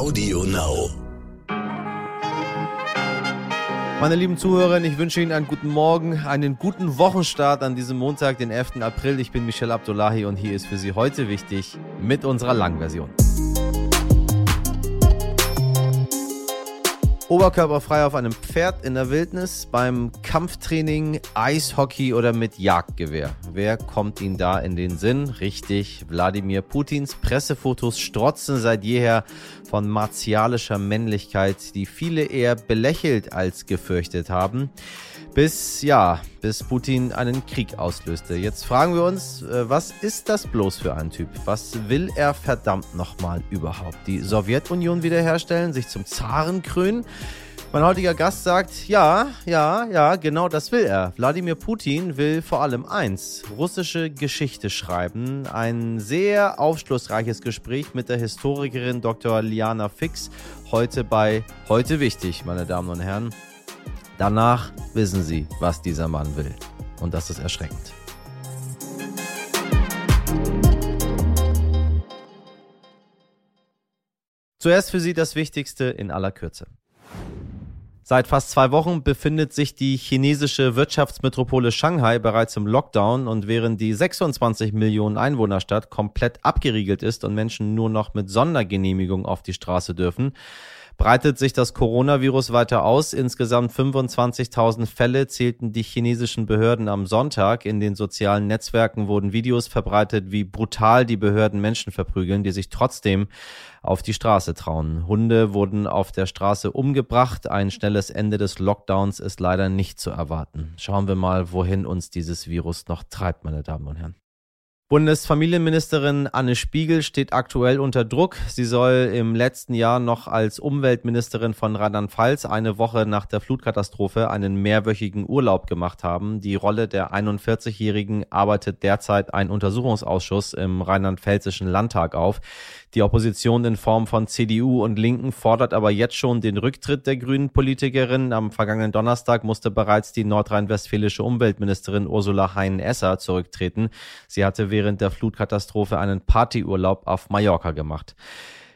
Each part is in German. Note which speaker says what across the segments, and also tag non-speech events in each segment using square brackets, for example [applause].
Speaker 1: Audio Now.
Speaker 2: Meine lieben Zuhörer, ich wünsche Ihnen einen guten Morgen, einen guten Wochenstart an diesem Montag, den 11. April. Ich bin Michel Abdullahi und hier ist für Sie heute wichtig mit unserer Langversion. Oberkörperfrei auf einem Pferd in der Wildnis, beim Kampftraining, Eishockey oder mit Jagdgewehr. Wer kommt Ihnen da in den Sinn? Richtig, Wladimir Putins Pressefotos strotzen seit jeher von martialischer Männlichkeit, die viele eher belächelt als gefürchtet haben bis ja, bis Putin einen Krieg auslöste. Jetzt fragen wir uns, äh, was ist das bloß für ein Typ? Was will er verdammt nochmal überhaupt? Die Sowjetunion wiederherstellen, sich zum Zaren krönen? Mein heutiger Gast sagt, ja, ja, ja, genau das will er. Wladimir Putin will vor allem eins, russische Geschichte schreiben. Ein sehr aufschlussreiches Gespräch mit der Historikerin Dr. Liana Fix, heute bei Heute Wichtig, meine Damen und Herren. Danach wissen Sie, was dieser Mann will. Und das ist erschreckend. Zuerst für Sie das Wichtigste in aller Kürze. Seit fast zwei Wochen befindet sich die chinesische Wirtschaftsmetropole Shanghai bereits im Lockdown und während die 26 Millionen Einwohnerstadt komplett abgeriegelt ist und Menschen nur noch mit Sondergenehmigung auf die Straße dürfen, breitet sich das Coronavirus weiter aus. Insgesamt 25.000 Fälle zählten die chinesischen Behörden am Sonntag. In den sozialen Netzwerken wurden Videos verbreitet, wie brutal die Behörden Menschen verprügeln, die sich trotzdem auf die Straße trauen. Hunde wurden auf der Straße umgebracht. Ein schnelles Ende des Lockdowns ist leider nicht zu erwarten. Schauen wir mal, wohin uns dieses Virus noch treibt, meine Damen und Herren. Bundesfamilienministerin Anne Spiegel steht aktuell unter Druck. Sie soll im letzten Jahr noch als Umweltministerin von Rheinland-Pfalz eine Woche nach der Flutkatastrophe einen mehrwöchigen Urlaub gemacht haben. Die Rolle der 41-Jährigen arbeitet derzeit ein Untersuchungsausschuss im rheinland-pfälzischen Landtag auf. Die Opposition in Form von CDU und Linken fordert aber jetzt schon den Rücktritt der grünen Politikerin. Am vergangenen Donnerstag musste bereits die nordrhein-westfälische Umweltministerin Ursula Hein-Esser zurücktreten. Sie hatte während der Flutkatastrophe einen Partyurlaub auf Mallorca gemacht.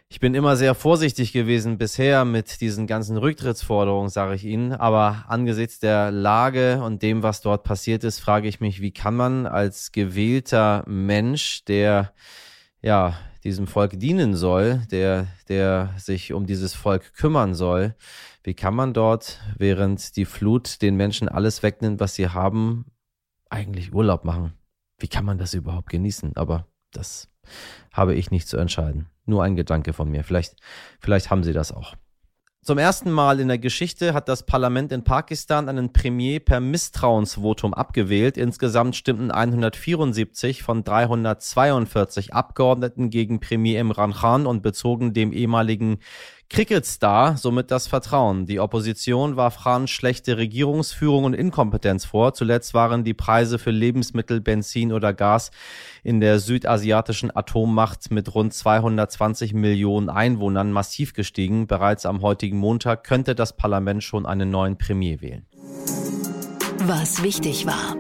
Speaker 2: Ich bin immer sehr vorsichtig gewesen bisher mit diesen ganzen Rücktrittsforderungen, sage ich Ihnen. Aber angesichts der Lage und dem, was dort passiert ist, frage ich mich, wie kann man als gewählter Mensch, der ja diesem Volk dienen soll, der, der sich um dieses Volk kümmern soll, wie kann man dort, während die Flut den Menschen alles wegnimmt, was sie haben, eigentlich Urlaub machen? Wie kann man das überhaupt genießen? Aber das habe ich nicht zu entscheiden. Nur ein Gedanke von mir. Vielleicht, vielleicht haben Sie das auch. Zum ersten Mal in der Geschichte hat das Parlament in Pakistan einen Premier per Misstrauensvotum abgewählt. Insgesamt stimmten 174 von 342 Abgeordneten gegen Premier Imran Khan und bezogen dem ehemaligen Cricketstar somit das Vertrauen. Die Opposition warf Khan schlechte Regierungsführung und Inkompetenz vor. Zuletzt waren die Preise für Lebensmittel, Benzin oder Gas in der südasiatischen Atommacht mit rund 220 Millionen Einwohnern massiv gestiegen. Bereits am heutigen Montag könnte das Parlament schon einen neuen Premier wählen.
Speaker 3: Was wichtig war.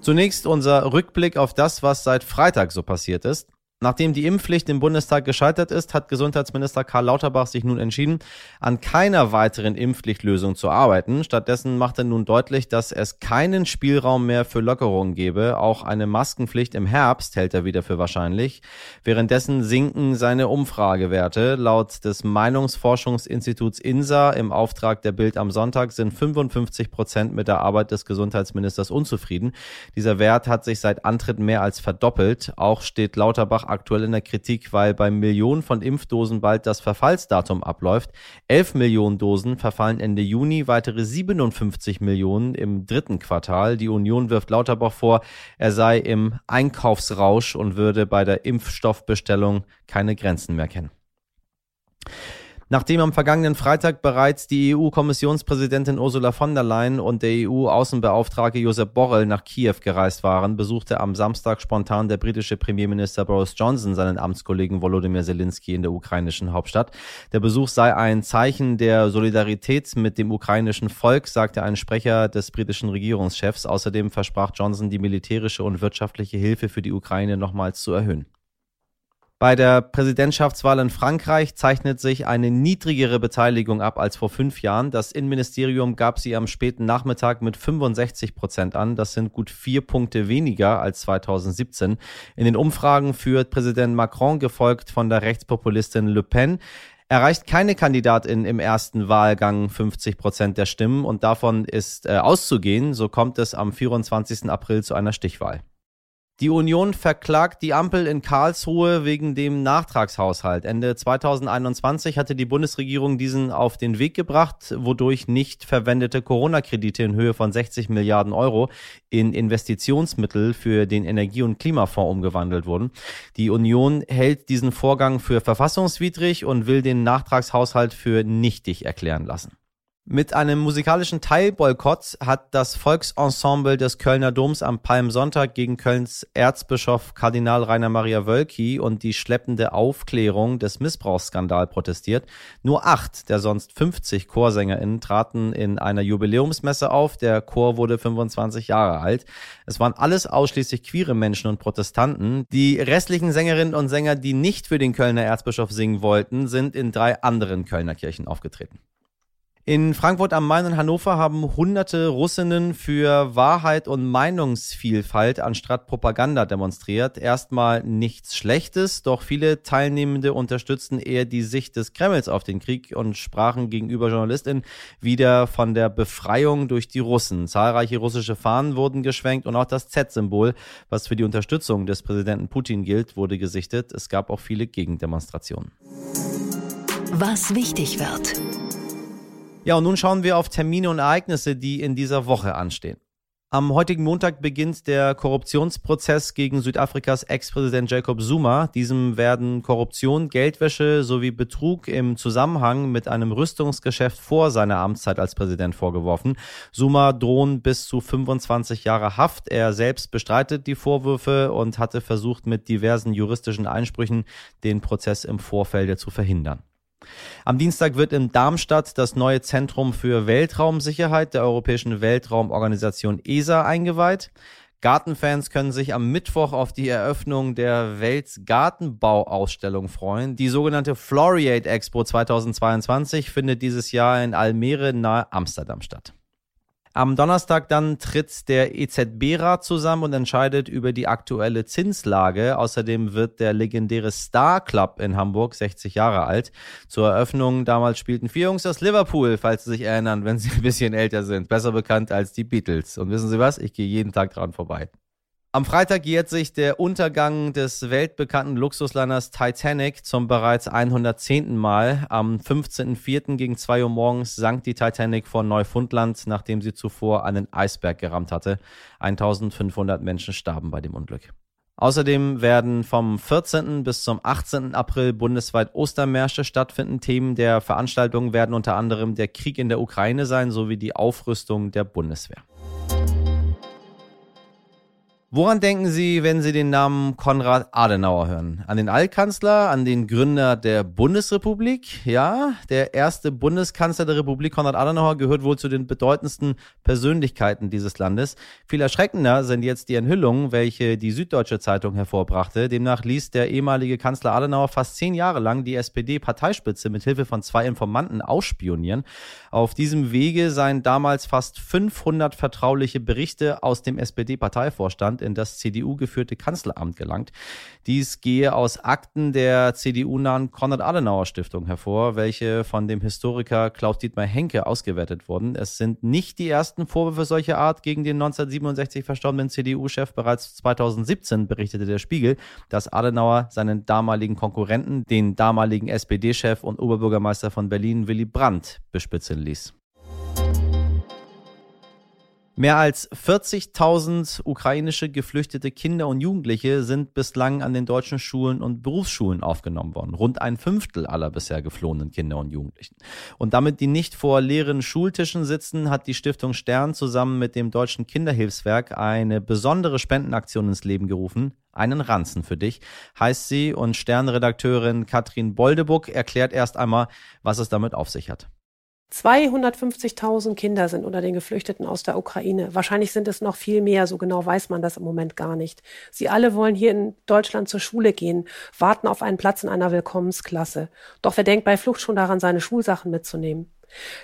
Speaker 2: Zunächst unser Rückblick auf das, was seit Freitag so passiert ist. Nachdem die Impfpflicht im Bundestag gescheitert ist, hat Gesundheitsminister Karl Lauterbach sich nun entschieden, an keiner weiteren Impfpflichtlösung zu arbeiten. Stattdessen macht er nun deutlich, dass es keinen Spielraum mehr für Lockerungen gebe. Auch eine Maskenpflicht im Herbst hält er wieder für wahrscheinlich. Währenddessen sinken seine Umfragewerte. Laut des Meinungsforschungsinstituts INSA im Auftrag der Bild am Sonntag sind 55 Prozent mit der Arbeit des Gesundheitsministers unzufrieden. Dieser Wert hat sich seit Antritt mehr als verdoppelt. Auch steht Lauterbach aktuell in der Kritik, weil bei Millionen von Impfdosen bald das Verfallsdatum abläuft. 11 Millionen Dosen verfallen Ende Juni, weitere 57 Millionen im dritten Quartal. Die Union wirft Lauterbach vor, er sei im Einkaufsrausch und würde bei der Impfstoffbestellung keine Grenzen mehr kennen. Nachdem am vergangenen Freitag bereits die EU-Kommissionspräsidentin Ursula von der Leyen und der EU-Außenbeauftragte Josep Borrell nach Kiew gereist waren, besuchte am Samstag spontan der britische Premierminister Boris Johnson seinen Amtskollegen Volodymyr Zelensky in der ukrainischen Hauptstadt. Der Besuch sei ein Zeichen der Solidarität mit dem ukrainischen Volk, sagte ein Sprecher des britischen Regierungschefs. Außerdem versprach Johnson, die militärische und wirtschaftliche Hilfe für die Ukraine nochmals zu erhöhen. Bei der Präsidentschaftswahl in Frankreich zeichnet sich eine niedrigere Beteiligung ab als vor fünf Jahren. Das Innenministerium gab sie am späten Nachmittag mit 65 Prozent an. Das sind gut vier Punkte weniger als 2017. In den Umfragen führt Präsident Macron, gefolgt von der Rechtspopulistin Le Pen erreicht keine Kandidatin im ersten Wahlgang 50 Prozent der Stimmen und davon ist äh, auszugehen. So kommt es am 24. April zu einer Stichwahl. Die Union verklagt die Ampel in Karlsruhe wegen dem Nachtragshaushalt. Ende 2021 hatte die Bundesregierung diesen auf den Weg gebracht, wodurch nicht verwendete Corona-Kredite in Höhe von 60 Milliarden Euro in Investitionsmittel für den Energie- und Klimafonds umgewandelt wurden. Die Union hält diesen Vorgang für verfassungswidrig und will den Nachtragshaushalt für nichtig erklären lassen. Mit einem musikalischen Teilboykott hat das Volksensemble des Kölner Doms am Palmsonntag gegen Kölns Erzbischof Kardinal Rainer Maria Wölki und die schleppende Aufklärung des Missbrauchsskandals protestiert. Nur acht der sonst 50 Chorsänger*innen traten in einer Jubiläumsmesse auf. Der Chor wurde 25 Jahre alt. Es waren alles ausschließlich queere Menschen und Protestanten. Die restlichen Sängerinnen und Sänger, die nicht für den Kölner Erzbischof singen wollten, sind in drei anderen Kölner Kirchen aufgetreten. In Frankfurt am Main und Hannover haben hunderte Russinnen für Wahrheit und Meinungsvielfalt anstatt Propaganda demonstriert. Erstmal nichts Schlechtes, doch viele Teilnehmende unterstützten eher die Sicht des Kremls auf den Krieg und sprachen gegenüber JournalistInnen wieder von der Befreiung durch die Russen. Zahlreiche russische Fahnen wurden geschwenkt und auch das Z-Symbol, was für die Unterstützung des Präsidenten Putin gilt, wurde gesichtet. Es gab auch viele Gegendemonstrationen.
Speaker 3: Was wichtig wird.
Speaker 2: Ja, und nun schauen wir auf Termine und Ereignisse, die in dieser Woche anstehen. Am heutigen Montag beginnt der Korruptionsprozess gegen Südafrikas Ex-Präsident Jacob Zuma. Diesem werden Korruption, Geldwäsche sowie Betrug im Zusammenhang mit einem Rüstungsgeschäft vor seiner Amtszeit als Präsident vorgeworfen. Zuma drohen bis zu 25 Jahre Haft. Er selbst bestreitet die Vorwürfe und hatte versucht, mit diversen juristischen Einsprüchen den Prozess im Vorfeld zu verhindern. Am Dienstag wird in Darmstadt das neue Zentrum für Weltraumsicherheit der Europäischen Weltraumorganisation ESA eingeweiht. Gartenfans können sich am Mittwoch auf die Eröffnung der Weltgartenbauausstellung freuen. Die sogenannte Floriate Expo 2022 findet dieses Jahr in Almere nahe Amsterdam statt. Am Donnerstag dann tritt der EZB-Rat zusammen und entscheidet über die aktuelle Zinslage. Außerdem wird der legendäre Star Club in Hamburg 60 Jahre alt. Zur Eröffnung damals spielten vier Jungs aus Liverpool, falls Sie sich erinnern, wenn Sie ein bisschen älter sind. Besser bekannt als die Beatles. Und wissen Sie was? Ich gehe jeden Tag dran vorbei. Am Freitag jährt sich der Untergang des weltbekannten Luxusliners Titanic zum bereits 110. Mal. Am 15.04. gegen 2 Uhr morgens sank die Titanic vor Neufundland, nachdem sie zuvor einen Eisberg gerammt hatte. 1500 Menschen starben bei dem Unglück. Außerdem werden vom 14. bis zum 18. April bundesweit Ostermärsche stattfinden. Themen der Veranstaltung werden unter anderem der Krieg in der Ukraine sein sowie die Aufrüstung der Bundeswehr. Woran denken Sie, wenn Sie den Namen Konrad Adenauer hören? An den Altkanzler, an den Gründer der Bundesrepublik? Ja, der erste Bundeskanzler der Republik, Konrad Adenauer, gehört wohl zu den bedeutendsten Persönlichkeiten dieses Landes. Viel erschreckender sind jetzt die Enthüllungen, welche die Süddeutsche Zeitung hervorbrachte. Demnach ließ der ehemalige Kanzler Adenauer fast zehn Jahre lang die SPD-Parteispitze mit Hilfe von zwei Informanten ausspionieren. Auf diesem Wege seien damals fast 500 vertrauliche Berichte aus dem SPD-Parteivorstand in das CDU-geführte Kanzleramt gelangt. Dies gehe aus Akten der CDU-nahen Konrad-Adenauer-Stiftung hervor, welche von dem Historiker Klaus-Dietmar Henke ausgewertet wurden. Es sind nicht die ersten Vorwürfe solcher Art gegen den 1967 verstorbenen CDU-Chef. Bereits 2017 berichtete der Spiegel, dass Adenauer seinen damaligen Konkurrenten, den damaligen SPD-Chef und Oberbürgermeister von Berlin Willy Brandt, bespitzen ließ. Mehr als 40.000 ukrainische geflüchtete Kinder und Jugendliche sind bislang an den deutschen Schulen und Berufsschulen aufgenommen worden. Rund ein Fünftel aller bisher geflohenen Kinder und Jugendlichen. Und damit die nicht vor leeren Schultischen sitzen, hat die Stiftung Stern zusammen mit dem Deutschen Kinderhilfswerk eine besondere Spendenaktion ins Leben gerufen. Einen Ranzen für dich, heißt sie. Und Sternredakteurin Katrin Boldebuck erklärt erst einmal, was es damit auf sich hat.
Speaker 1: 250.000 Kinder sind unter den Geflüchteten aus der Ukraine. Wahrscheinlich sind es noch viel mehr, so genau weiß man das im Moment gar nicht. Sie alle wollen hier in Deutschland zur Schule gehen, warten auf einen Platz in einer Willkommensklasse. Doch wer denkt bei Flucht schon daran, seine Schulsachen mitzunehmen?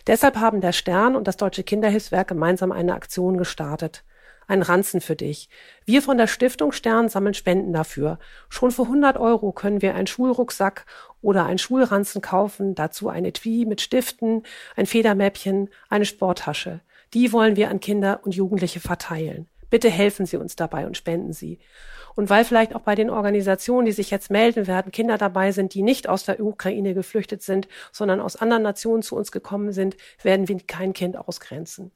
Speaker 1: Deshalb haben der Stern und das Deutsche Kinderhilfswerk gemeinsam eine Aktion gestartet ein Ranzen für dich. Wir von der Stiftung Stern sammeln Spenden dafür. Schon für 100 Euro können wir einen Schulrucksack oder einen Schulranzen kaufen, dazu ein Etui mit Stiften, ein Federmäppchen, eine Sporttasche. Die wollen wir an Kinder und Jugendliche verteilen. Bitte helfen Sie uns dabei und spenden Sie. Und weil vielleicht auch bei den Organisationen, die sich jetzt melden werden, Kinder dabei sind, die nicht aus der Ukraine geflüchtet sind, sondern aus anderen Nationen zu uns gekommen sind, werden wir kein Kind ausgrenzen.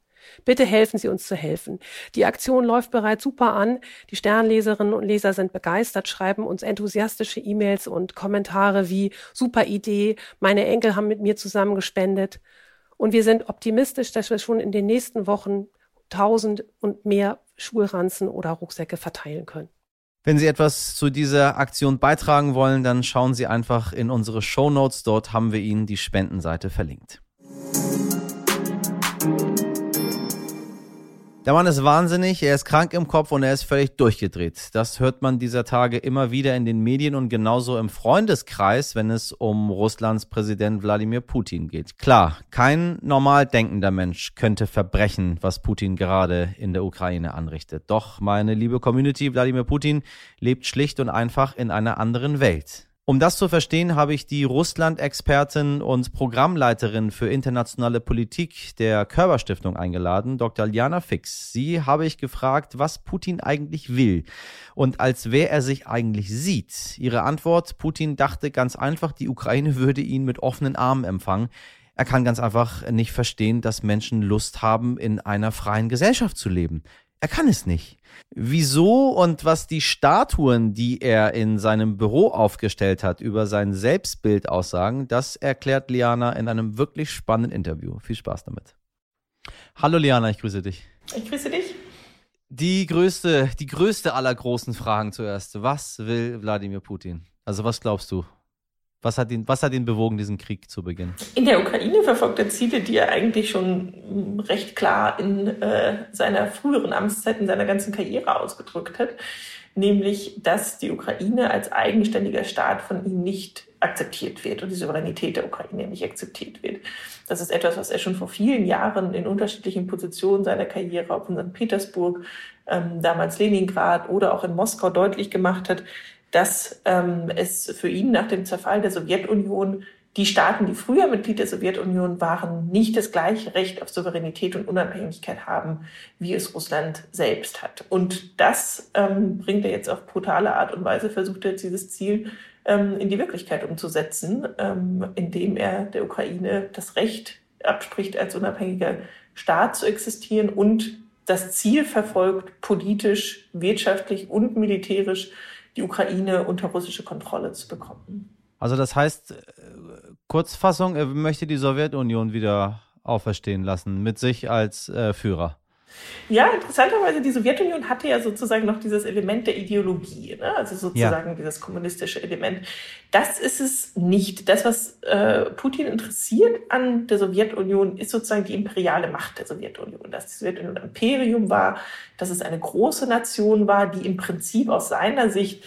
Speaker 1: Bitte helfen Sie uns zu helfen. Die Aktion läuft bereits super an. Die Sternleserinnen und Leser sind begeistert, schreiben uns enthusiastische E-Mails und Kommentare wie super Idee, meine Enkel haben mit mir zusammen gespendet. Und wir sind optimistisch, dass wir schon in den nächsten Wochen tausend und mehr Schulranzen oder Rucksäcke verteilen können.
Speaker 2: Wenn Sie etwas zu dieser Aktion beitragen wollen, dann schauen Sie einfach in unsere Show Notes. Dort haben wir Ihnen die Spendenseite verlinkt. Der Mann ist wahnsinnig, er ist krank im Kopf und er ist völlig durchgedreht. Das hört man dieser Tage immer wieder in den Medien und genauso im Freundeskreis, wenn es um Russlands Präsident Wladimir Putin geht. Klar, kein normal denkender Mensch könnte verbrechen, was Putin gerade in der Ukraine anrichtet. Doch, meine liebe Community, Wladimir Putin lebt schlicht und einfach in einer anderen Welt. Um das zu verstehen, habe ich die Russland-Expertin und Programmleiterin für internationale Politik der Körperstiftung eingeladen, Dr. Liana Fix. Sie habe ich gefragt, was Putin eigentlich will und als wer er sich eigentlich sieht. Ihre Antwort, Putin dachte ganz einfach, die Ukraine würde ihn mit offenen Armen empfangen. Er kann ganz einfach nicht verstehen, dass Menschen Lust haben, in einer freien Gesellschaft zu leben. Er kann es nicht. Wieso und was die Statuen, die er in seinem Büro aufgestellt hat, über sein Selbstbild aussagen, das erklärt Liana in einem wirklich spannenden Interview. Viel Spaß damit. Hallo Liana, ich grüße dich.
Speaker 4: Ich grüße dich.
Speaker 2: Die größte, die größte aller großen Fragen zuerst. Was will Wladimir Putin? Also was glaubst du? Was hat, ihn, was hat ihn bewogen, diesen Krieg zu beginnen?
Speaker 4: In der Ukraine verfolgt er Ziele, die er eigentlich schon recht klar in äh, seiner früheren Amtszeit, in seiner ganzen Karriere ausgedrückt hat. Nämlich, dass die Ukraine als eigenständiger Staat von ihm nicht akzeptiert wird und die Souveränität der Ukraine nicht akzeptiert wird. Das ist etwas, was er schon vor vielen Jahren in unterschiedlichen Positionen seiner Karriere, ob in St. Petersburg, ähm, damals Leningrad oder auch in Moskau deutlich gemacht hat, dass ähm, es für ihn nach dem Zerfall der Sowjetunion die Staaten, die früher Mitglied der Sowjetunion waren, nicht das gleiche Recht auf Souveränität und Unabhängigkeit haben, wie es Russland selbst hat. Und das ähm, bringt er jetzt auf brutale Art und Weise, versucht er jetzt dieses Ziel ähm, in die Wirklichkeit umzusetzen, ähm, indem er der Ukraine das Recht abspricht, als unabhängiger Staat zu existieren und das Ziel verfolgt, politisch, wirtschaftlich und militärisch die Ukraine unter russische Kontrolle zu bekommen.
Speaker 2: Also das heißt, äh, Kurzfassung, er möchte die Sowjetunion wieder auferstehen lassen, mit sich als äh, Führer.
Speaker 4: Ja, interessanterweise, die Sowjetunion hatte ja sozusagen noch dieses Element der Ideologie, ne? also sozusagen ja. dieses kommunistische Element. Das ist es nicht. Das, was äh, Putin interessiert an der Sowjetunion, ist sozusagen die imperiale Macht der Sowjetunion. Dass die Sowjetunion ein Imperium war, dass es eine große Nation war, die im Prinzip aus seiner Sicht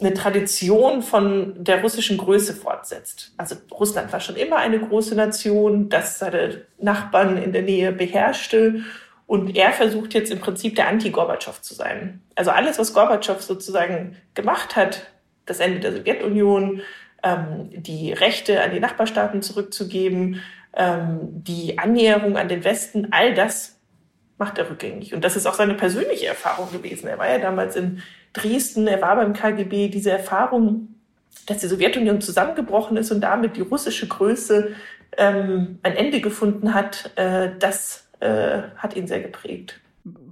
Speaker 4: eine Tradition von der russischen Größe fortsetzt. Also Russland war schon immer eine große Nation, das seine Nachbarn in der Nähe beherrschte und er versucht jetzt im Prinzip der Anti-Gorbatschow zu sein. Also alles, was Gorbatschow sozusagen gemacht hat, das Ende der Sowjetunion, ähm, die Rechte an die Nachbarstaaten zurückzugeben, ähm, die Annäherung an den Westen, all das macht er rückgängig. Und das ist auch seine persönliche Erfahrung gewesen. Er war ja damals in Dresden, er war beim KGB, diese Erfahrung, dass die Sowjetunion zusammengebrochen ist und damit die russische Größe ähm, ein Ende gefunden hat, äh, das äh, hat ihn sehr geprägt.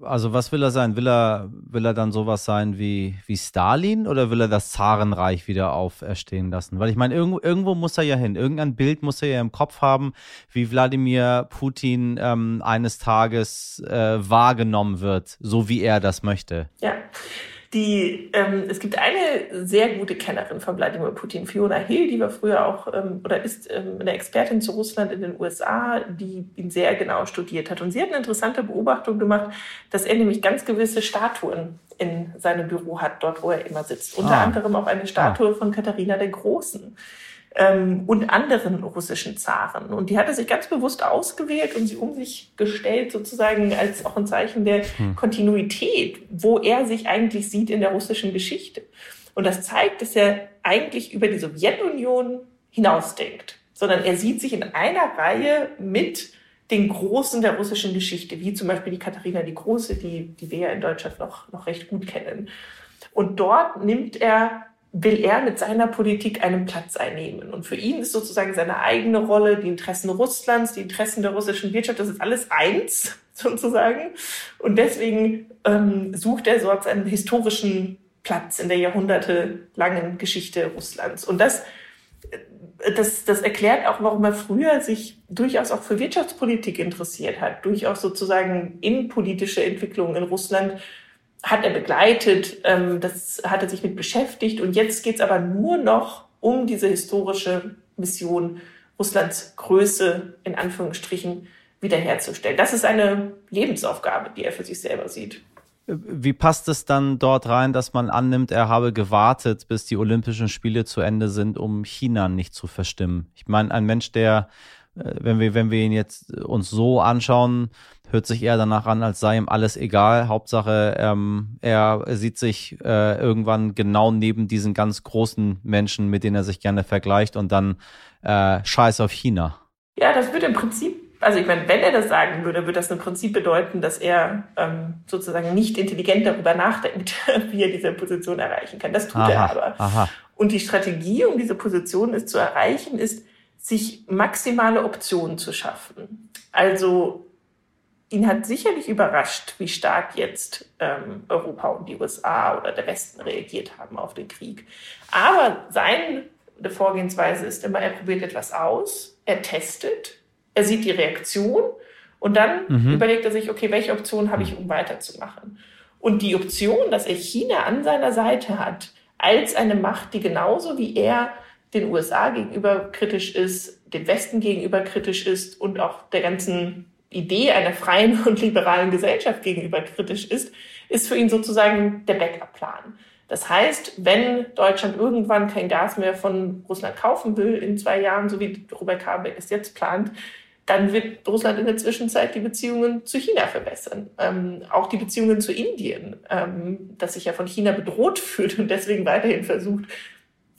Speaker 2: Also was will er sein? Will er, will er dann sowas sein wie, wie Stalin oder will er das Zarenreich wieder auferstehen lassen? Weil ich meine, irgendwo, irgendwo muss er ja hin. Irgendein Bild muss er ja im Kopf haben, wie Wladimir Putin ähm, eines Tages äh, wahrgenommen wird, so wie er das möchte.
Speaker 4: Ja. Die, ähm, es gibt eine sehr gute Kennerin von Wladimir Putin, Fiona Hill, die war früher auch ähm, oder ist ähm, eine Expertin zu Russland in den USA, die ihn sehr genau studiert hat. Und sie hat eine interessante Beobachtung gemacht, dass er nämlich ganz gewisse Statuen in seinem Büro hat, dort wo er immer sitzt. Unter ah. anderem auch eine Statue ah. von Katharina der Großen ähm, und anderen russischen Zaren. Und die hat er sich ganz bewusst ausgewählt und sie um sich gestellt, sozusagen als auch ein Zeichen der hm. Kontinuität, wo er sich eigentlich sieht in der russischen Geschichte. Und das zeigt, dass er eigentlich über die Sowjetunion hinausdenkt, sondern er sieht sich in einer Reihe mit den Großen der russischen Geschichte, wie zum Beispiel die Katharina die Große, die, die wir ja in Deutschland noch, noch recht gut kennen. Und dort nimmt er will er mit seiner Politik einen Platz einnehmen. Und für ihn ist sozusagen seine eigene Rolle, die Interessen Russlands, die Interessen der russischen Wirtschaft, das ist alles eins [laughs] sozusagen. Und deswegen ähm, sucht er so einen historischen Platz in der jahrhundertelangen Geschichte Russlands. Und das, äh, das, das erklärt auch, warum er früher sich durchaus auch für Wirtschaftspolitik interessiert hat, durchaus sozusagen innenpolitische Entwicklungen in Russland hat er begleitet, ähm, das hat er sich mit beschäftigt. Und jetzt geht es aber nur noch um diese historische Mission, Russlands Größe in Anführungsstrichen wiederherzustellen. Das ist eine Lebensaufgabe, die er für sich selber sieht.
Speaker 2: Wie passt es dann dort rein, dass man annimmt, er habe gewartet, bis die Olympischen Spiele zu Ende sind, um China nicht zu verstimmen? Ich meine, ein Mensch, der, äh, wenn wir, wenn wir ihn jetzt uns so anschauen, hört sich eher danach an, als sei ihm alles egal. Hauptsache, ähm, er sieht sich äh, irgendwann genau neben diesen ganz großen Menschen, mit denen er sich gerne vergleicht und dann äh, scheiß auf China.
Speaker 4: Ja, das würde im Prinzip, also ich meine, wenn er das sagen würde, würde das im Prinzip bedeuten, dass er ähm, sozusagen nicht intelligent darüber nachdenkt, [laughs] wie er diese Position erreichen kann. Das tut aha, er aber. Aha. Und die Strategie, um diese Position ist zu erreichen, ist, sich maximale Optionen zu schaffen. Also ihn hat sicherlich überrascht, wie stark jetzt ähm, Europa und die USA oder der Westen reagiert haben auf den Krieg. Aber seine Vorgehensweise ist immer, er probiert etwas aus, er testet, er sieht die Reaktion und dann mhm. überlegt er sich, okay, welche Option habe ich, um weiterzumachen? Und die Option, dass er China an seiner Seite hat, als eine Macht, die genauso wie er den USA gegenüber kritisch ist, dem Westen gegenüber kritisch ist und auch der ganzen Idee einer freien und liberalen Gesellschaft gegenüber kritisch ist, ist für ihn sozusagen der Backup-Plan. Das heißt, wenn Deutschland irgendwann kein Gas mehr von Russland kaufen will in zwei Jahren, so wie Robert Habeck es jetzt plant, dann wird Russland in der Zwischenzeit die Beziehungen zu China verbessern. Ähm, auch die Beziehungen zu Indien, ähm, das sich ja von China bedroht [laughs] fühlt und deswegen weiterhin versucht,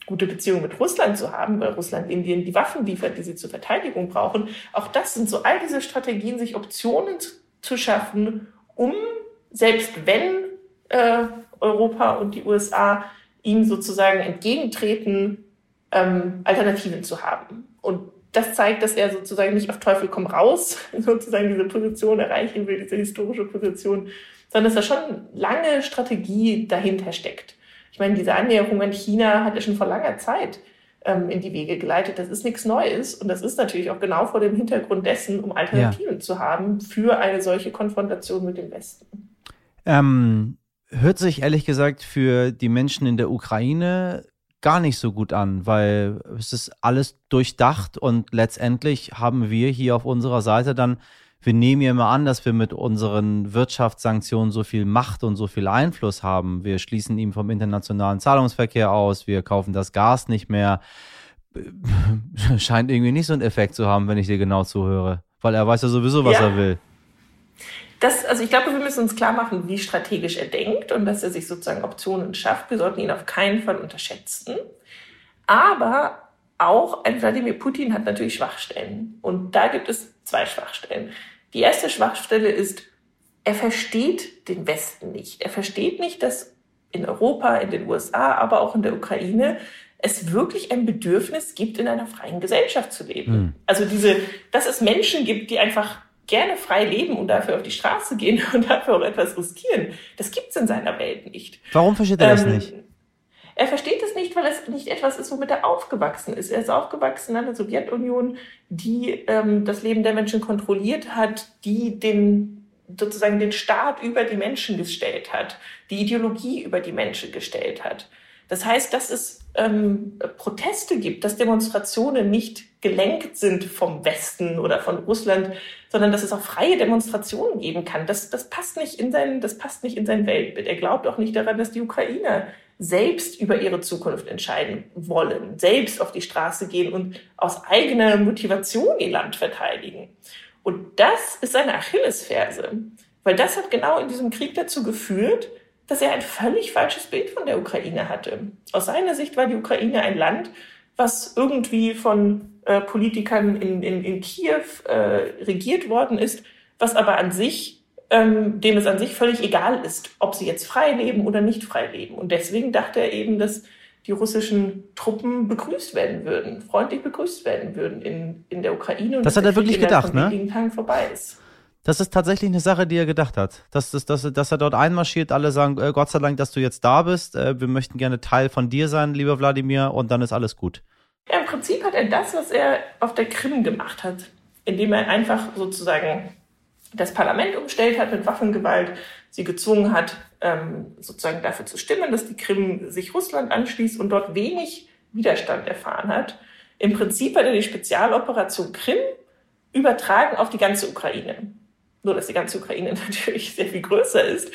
Speaker 4: gute Beziehungen mit Russland zu haben, weil Russland Indien die Waffen liefert, die sie zur Verteidigung brauchen. Auch das sind so all diese Strategien, sich Optionen zu schaffen, um selbst wenn äh, Europa und die USA ihm sozusagen entgegentreten, ähm, Alternativen zu haben. Und das zeigt, dass er sozusagen nicht auf Teufel komm raus [laughs] sozusagen diese Position erreichen will, diese historische Position, sondern dass da schon lange Strategie dahinter steckt. Ich meine, diese Annäherung an China hat er schon vor langer Zeit ähm, in die Wege geleitet. Das ist nichts Neues. Und das ist natürlich auch genau vor dem Hintergrund dessen, um Alternativen ja. zu haben für eine solche Konfrontation mit dem Westen.
Speaker 2: Ähm, hört sich ehrlich gesagt für die Menschen in der Ukraine gar nicht so gut an, weil es ist alles durchdacht und letztendlich haben wir hier auf unserer Seite dann wir nehmen ja immer an, dass wir mit unseren Wirtschaftssanktionen so viel Macht und so viel Einfluss haben. Wir schließen ihm vom internationalen Zahlungsverkehr aus, wir kaufen das Gas nicht mehr. [laughs] Scheint irgendwie nicht so einen Effekt zu haben, wenn ich dir genau zuhöre. Weil er weiß ja sowieso, was ja. er will.
Speaker 4: Das, also ich glaube, wir müssen uns klar machen, wie strategisch er denkt und dass er sich sozusagen Optionen schafft. Wir sollten ihn auf keinen Fall unterschätzen. Aber auch ein Wladimir Putin hat natürlich Schwachstellen. Und da gibt es zwei Schwachstellen. Die erste Schwachstelle ist, er versteht den Westen nicht. Er versteht nicht, dass in Europa, in den USA, aber auch in der Ukraine es wirklich ein Bedürfnis gibt, in einer freien Gesellschaft zu leben. Mhm. Also diese, dass es Menschen gibt, die einfach gerne frei leben und dafür auf die Straße gehen [laughs] und dafür auch etwas riskieren, das gibt es in seiner Welt nicht.
Speaker 2: Warum versteht er das ähm, nicht?
Speaker 4: Er versteht weil es nicht etwas ist, womit er aufgewachsen ist. Er ist aufgewachsen in einer Sowjetunion, die ähm, das Leben der Menschen kontrolliert hat, die den sozusagen den Staat über die Menschen gestellt hat, die Ideologie über die Menschen gestellt hat. Das heißt, dass es ähm, Proteste gibt, dass Demonstrationen nicht gelenkt sind vom Westen oder von Russland, sondern dass es auch freie Demonstrationen geben kann. Das, das, passt, nicht in sein, das passt nicht in sein Weltbild. Er glaubt auch nicht daran, dass die Ukrainer selbst über ihre Zukunft entscheiden wollen, selbst auf die Straße gehen und aus eigener Motivation ihr Land verteidigen. Und das ist seine Achillesferse, weil das hat genau in diesem Krieg dazu geführt, dass er ein völlig falsches Bild von der Ukraine hatte. Aus seiner Sicht war die Ukraine ein Land, was irgendwie von äh, Politikern in, in, in Kiew äh, regiert worden ist, was aber an sich, ähm, dem es an sich völlig egal ist, ob sie jetzt frei leben oder nicht frei leben. Und deswegen dachte er eben, dass die russischen Truppen begrüßt werden würden, freundlich begrüßt werden würden in, in der Ukraine.
Speaker 2: Und das hat er wirklich gedacht, ne?
Speaker 4: Tagen vorbei ist.
Speaker 2: Das ist tatsächlich eine Sache, die er gedacht hat. Dass, dass, dass, dass er dort einmarschiert, alle sagen, äh, Gott sei Dank, dass du jetzt da bist. Äh, wir möchten gerne Teil von dir sein, lieber Wladimir, und dann ist alles gut.
Speaker 4: Ja, im Prinzip hat er das, was er auf der Krim gemacht hat, indem er einfach sozusagen das Parlament umstellt hat mit Waffengewalt, sie gezwungen hat, ähm, sozusagen dafür zu stimmen, dass die Krim sich Russland anschließt und dort wenig Widerstand erfahren hat. Im Prinzip hat er die Spezialoperation Krim übertragen auf die ganze Ukraine. Nur, dass die ganze Ukraine [laughs] natürlich sehr viel größer ist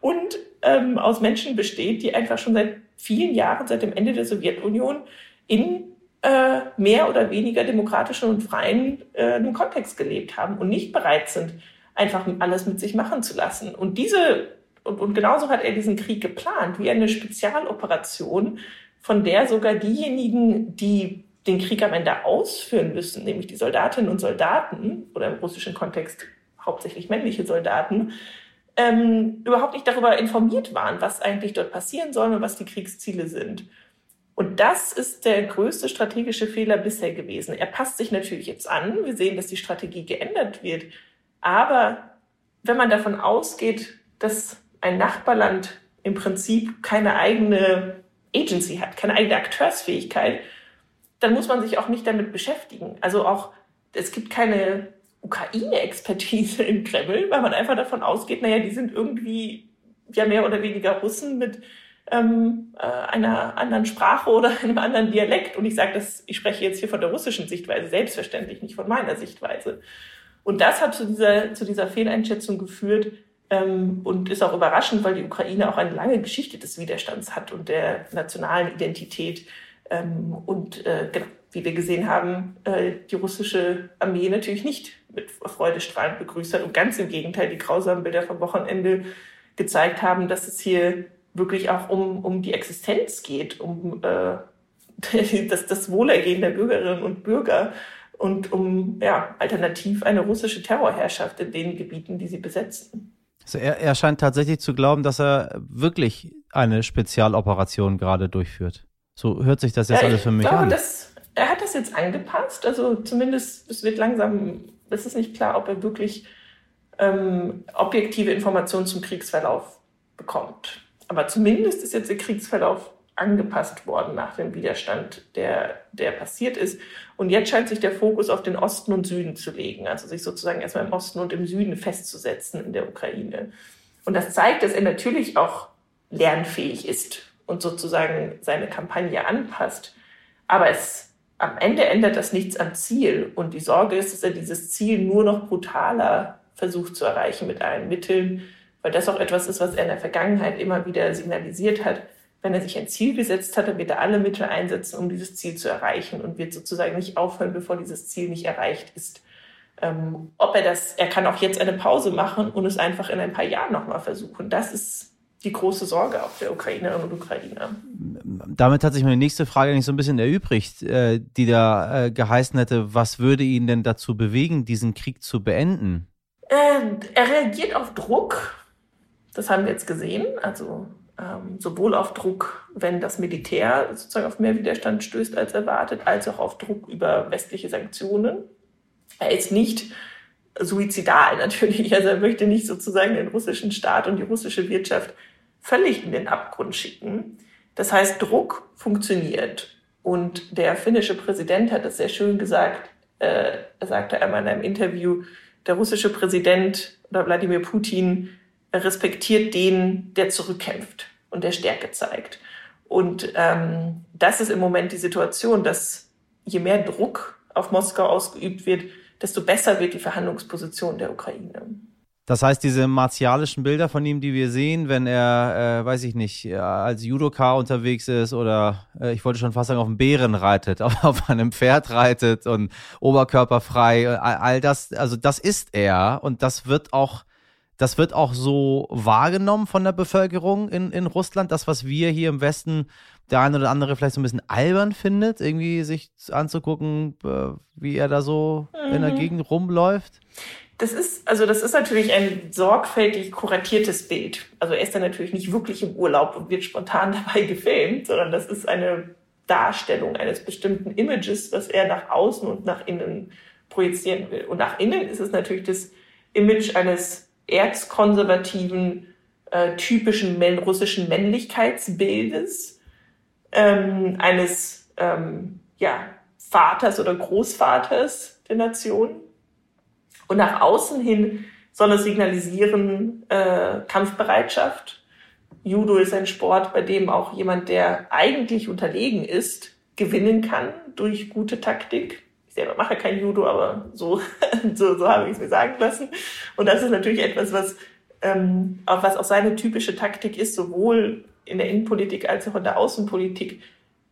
Speaker 4: und ähm, aus Menschen besteht, die einfach schon seit vielen Jahren, seit dem Ende der Sowjetunion, in äh, mehr oder weniger demokratischen und freien äh, Kontext gelebt haben und nicht bereit sind, einfach alles mit sich machen zu lassen. Und diese, und, und genauso hat er diesen Krieg geplant, wie eine Spezialoperation, von der sogar diejenigen, die den Krieg am Ende ausführen müssen, nämlich die Soldatinnen und Soldaten oder im russischen Kontext hauptsächlich männliche Soldaten, ähm, überhaupt nicht darüber informiert waren, was eigentlich dort passieren soll und was die Kriegsziele sind. Und das ist der größte strategische Fehler bisher gewesen. Er passt sich natürlich jetzt an. Wir sehen, dass die Strategie geändert wird. Aber wenn man davon ausgeht, dass ein Nachbarland im Prinzip keine eigene Agency hat, keine eigene Akteursfähigkeit, dann muss man sich auch nicht damit beschäftigen. Also auch, es gibt keine Ukraine-Expertise [laughs] im Kreml, weil man einfach davon ausgeht, naja, die sind irgendwie ja mehr oder weniger Russen mit ähm, äh, einer anderen Sprache oder [laughs] einem anderen Dialekt. Und ich sage das, ich spreche jetzt hier von der russischen Sichtweise, selbstverständlich nicht von meiner Sichtweise. Und das hat zu dieser, zu dieser Fehleinschätzung geführt ähm, und ist auch überraschend, weil die Ukraine auch eine lange Geschichte des Widerstands hat und der nationalen Identität. Ähm, und äh, genau, wie wir gesehen haben, äh, die russische Armee natürlich nicht mit Freudestrahlend begrüßt hat und ganz im Gegenteil die grausamen Bilder vom Wochenende gezeigt haben, dass es hier wirklich auch um, um die Existenz geht, um äh, [laughs] das, das Wohlergehen der Bürgerinnen und Bürger und um ja, alternativ eine russische Terrorherrschaft in den Gebieten, die sie besetzen.
Speaker 2: Also er, er scheint tatsächlich zu glauben, dass er wirklich eine Spezialoperation gerade durchführt. So hört sich das jetzt ja, alles für mich glaube, an.
Speaker 4: Das, er hat das jetzt angepasst. Also zumindest, es wird langsam, es ist nicht klar, ob er wirklich ähm, objektive Informationen zum Kriegsverlauf bekommt. Aber zumindest ist jetzt der Kriegsverlauf angepasst worden nach dem Widerstand, der, der passiert ist. Und jetzt scheint sich der Fokus auf den Osten und Süden zu legen, also sich sozusagen erstmal im Osten und im Süden festzusetzen in der Ukraine. Und das zeigt, dass er natürlich auch lernfähig ist und sozusagen seine Kampagne anpasst. Aber es, am Ende ändert das nichts am Ziel. Und die Sorge ist, dass er dieses Ziel nur noch brutaler versucht zu erreichen mit allen Mitteln, weil das auch etwas ist, was er in der Vergangenheit immer wieder signalisiert hat wenn er sich ein Ziel gesetzt hat, dann wird er alle Mittel einsetzen, um dieses Ziel zu erreichen und wird sozusagen nicht aufhören, bevor dieses Ziel nicht erreicht ist. Ähm, ob er das, er kann auch jetzt eine Pause machen und es einfach in ein paar Jahren nochmal versuchen. Das ist die große Sorge auch der Ukrainerinnen und Ukrainer.
Speaker 2: Damit hat sich meine nächste Frage eigentlich so ein bisschen erübrigt, äh, die da äh, geheißen hätte, was würde ihn denn dazu bewegen, diesen Krieg zu beenden?
Speaker 4: Äh, er reagiert auf Druck. Das haben wir jetzt gesehen. Also ähm, sowohl auf Druck, wenn das Militär sozusagen auf mehr Widerstand stößt als erwartet, als auch auf Druck über westliche Sanktionen. Er ist nicht suizidal natürlich, also er möchte nicht sozusagen den russischen Staat und die russische Wirtschaft völlig in den Abgrund schicken. Das heißt, Druck funktioniert. Und der finnische Präsident hat es sehr schön gesagt. Äh, er sagte einmal in einem Interview, der russische Präsident oder Wladimir Putin respektiert den, der zurückkämpft und der Stärke zeigt. Und ähm, das ist im Moment die Situation, dass je mehr Druck auf Moskau ausgeübt wird, desto besser wird die Verhandlungsposition der Ukraine.
Speaker 2: Das heißt, diese martialischen Bilder von ihm, die wir sehen, wenn er, äh, weiß ich nicht, äh, als Judoka unterwegs ist oder äh, ich wollte schon fast sagen, auf einem Bären reitet, auf, [laughs] auf einem Pferd reitet und oberkörperfrei, all, all das, also das ist er und das wird auch das wird auch so wahrgenommen von der Bevölkerung in, in Russland, das, was wir hier im Westen, der eine oder andere vielleicht so ein bisschen albern findet, irgendwie sich anzugucken, äh, wie er da so mhm. in der mhm. Gegend rumläuft?
Speaker 4: Das ist, also das ist natürlich ein sorgfältig kuratiertes Bild. Also er ist dann natürlich nicht wirklich im Urlaub und wird spontan [laughs] dabei gefilmt, sondern das ist eine Darstellung eines bestimmten Images, was er nach außen und nach innen projizieren will. Und nach innen ist es natürlich das Image eines erzkonservativen, äh, typischen männ russischen Männlichkeitsbildes, ähm, eines ähm, ja, Vaters oder Großvaters der Nation. Und nach außen hin soll es signalisieren äh, Kampfbereitschaft. Judo ist ein Sport, bei dem auch jemand, der eigentlich unterlegen ist, gewinnen kann durch gute Taktik ich selber mache kein Judo, aber so, [laughs] so, so habe ich es mir sagen lassen. Und das ist natürlich etwas, was, ähm, auch, was auch seine typische Taktik ist, sowohl in der Innenpolitik als auch in der Außenpolitik.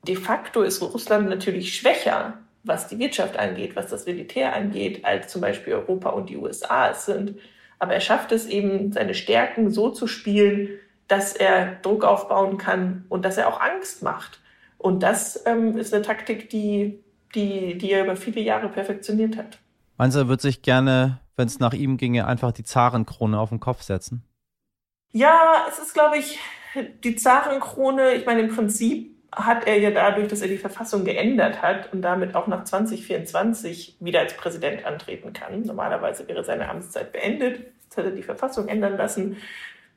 Speaker 4: De facto ist Russland natürlich schwächer, was die Wirtschaft angeht, was das Militär angeht, als zum Beispiel Europa und die USA es sind. Aber er schafft es eben, seine Stärken so zu spielen, dass er Druck aufbauen kann und dass er auch Angst macht. Und das ähm, ist eine Taktik, die die, die er über viele Jahre perfektioniert hat.
Speaker 2: Meinst du, er wird sich gerne, wenn es nach ihm ginge, einfach die Zarenkrone auf den Kopf setzen?
Speaker 4: Ja, es ist, glaube ich, die Zarenkrone, ich meine, im Prinzip hat er ja dadurch, dass er die Verfassung geändert hat und damit auch nach 2024 wieder als Präsident antreten kann. Normalerweise wäre seine Amtszeit beendet. Jetzt hat er die Verfassung ändern lassen.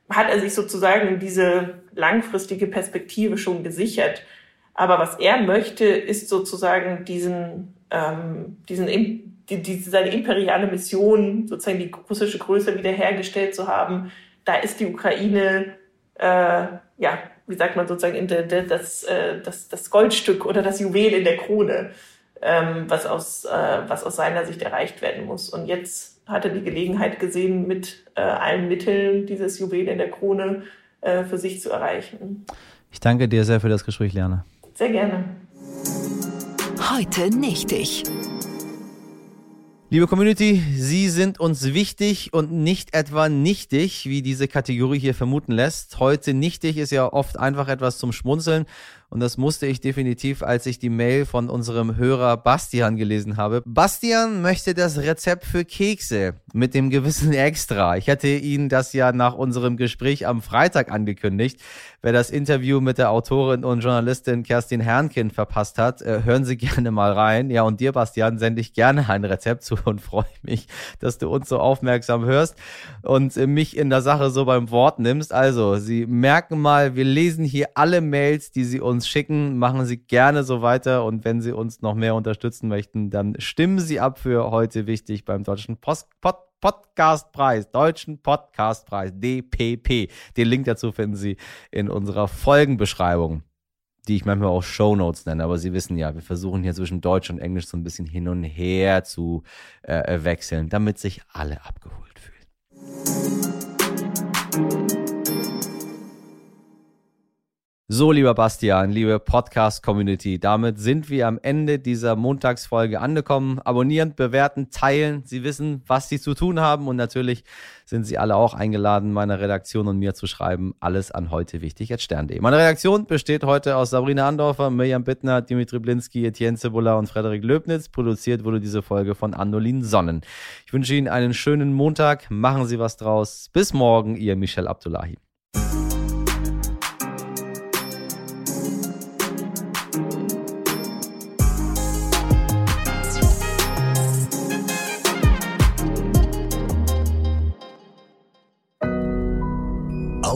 Speaker 4: Hat er sich sozusagen diese langfristige Perspektive schon gesichert. Aber was er möchte, ist sozusagen diesen, ähm, diesen die, die, seine imperiale Mission, sozusagen die russische Größe wiederhergestellt zu haben. Da ist die Ukraine, äh, ja, wie sagt man sozusagen, in der, der, das, äh, das, das Goldstück oder das Juwel in der Krone, ähm, was, aus, äh, was aus seiner Sicht erreicht werden muss. Und jetzt hat er die Gelegenheit gesehen, mit äh, allen Mitteln dieses Juwel in der Krone äh, für sich zu erreichen.
Speaker 2: Ich danke dir sehr für das Gespräch, Liane.
Speaker 4: Sehr gerne.
Speaker 3: Heute nicht ich.
Speaker 2: Liebe Community, Sie sind uns wichtig und nicht etwa nichtig, wie diese Kategorie hier vermuten lässt. Heute nichtig ist ja oft einfach etwas zum Schmunzeln und das musste ich definitiv, als ich die Mail von unserem Hörer Bastian gelesen habe. Bastian möchte das Rezept für Kekse mit dem gewissen Extra. Ich hatte ihn das ja nach unserem Gespräch am Freitag angekündigt. Wer das Interview mit der Autorin und Journalistin Kerstin Herrnkind verpasst hat, äh, hören Sie [laughs] gerne mal rein. Ja, und dir, Bastian, sende ich gerne ein Rezept zu und [laughs] freue mich, dass du uns so aufmerksam hörst und äh, mich in der Sache so beim Wort nimmst. Also, Sie merken mal, wir lesen hier alle Mails, die Sie uns uns schicken, machen Sie gerne so weiter. Und wenn Sie uns noch mehr unterstützen möchten, dann stimmen Sie ab für heute wichtig beim Deutschen Post Pod Podcastpreis, Deutschen Podcastpreis, DPP. Den Link dazu finden Sie in unserer Folgenbeschreibung, die ich manchmal auch Show Notes nenne. Aber Sie wissen ja, wir versuchen hier zwischen Deutsch und Englisch so ein bisschen hin und her zu äh, wechseln, damit sich alle abgeholt fühlen. So, lieber Bastian, liebe Podcast-Community, damit sind wir am Ende dieser Montagsfolge angekommen. Abonnieren, bewerten, teilen. Sie wissen, was Sie zu tun haben und natürlich sind Sie alle auch eingeladen, meiner Redaktion und mir zu schreiben. Alles an heute wichtig at stern.de. Meine Redaktion besteht heute aus Sabrina Andorfer, Mirjam Bittner, Dimitri Blinski, Etienne Cebula und Frederik Löbnitz. Produziert wurde diese Folge von Andolin Sonnen. Ich wünsche Ihnen einen schönen Montag. Machen Sie was draus. Bis morgen, Ihr Michel Abdullahi.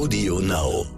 Speaker 3: Audio Now.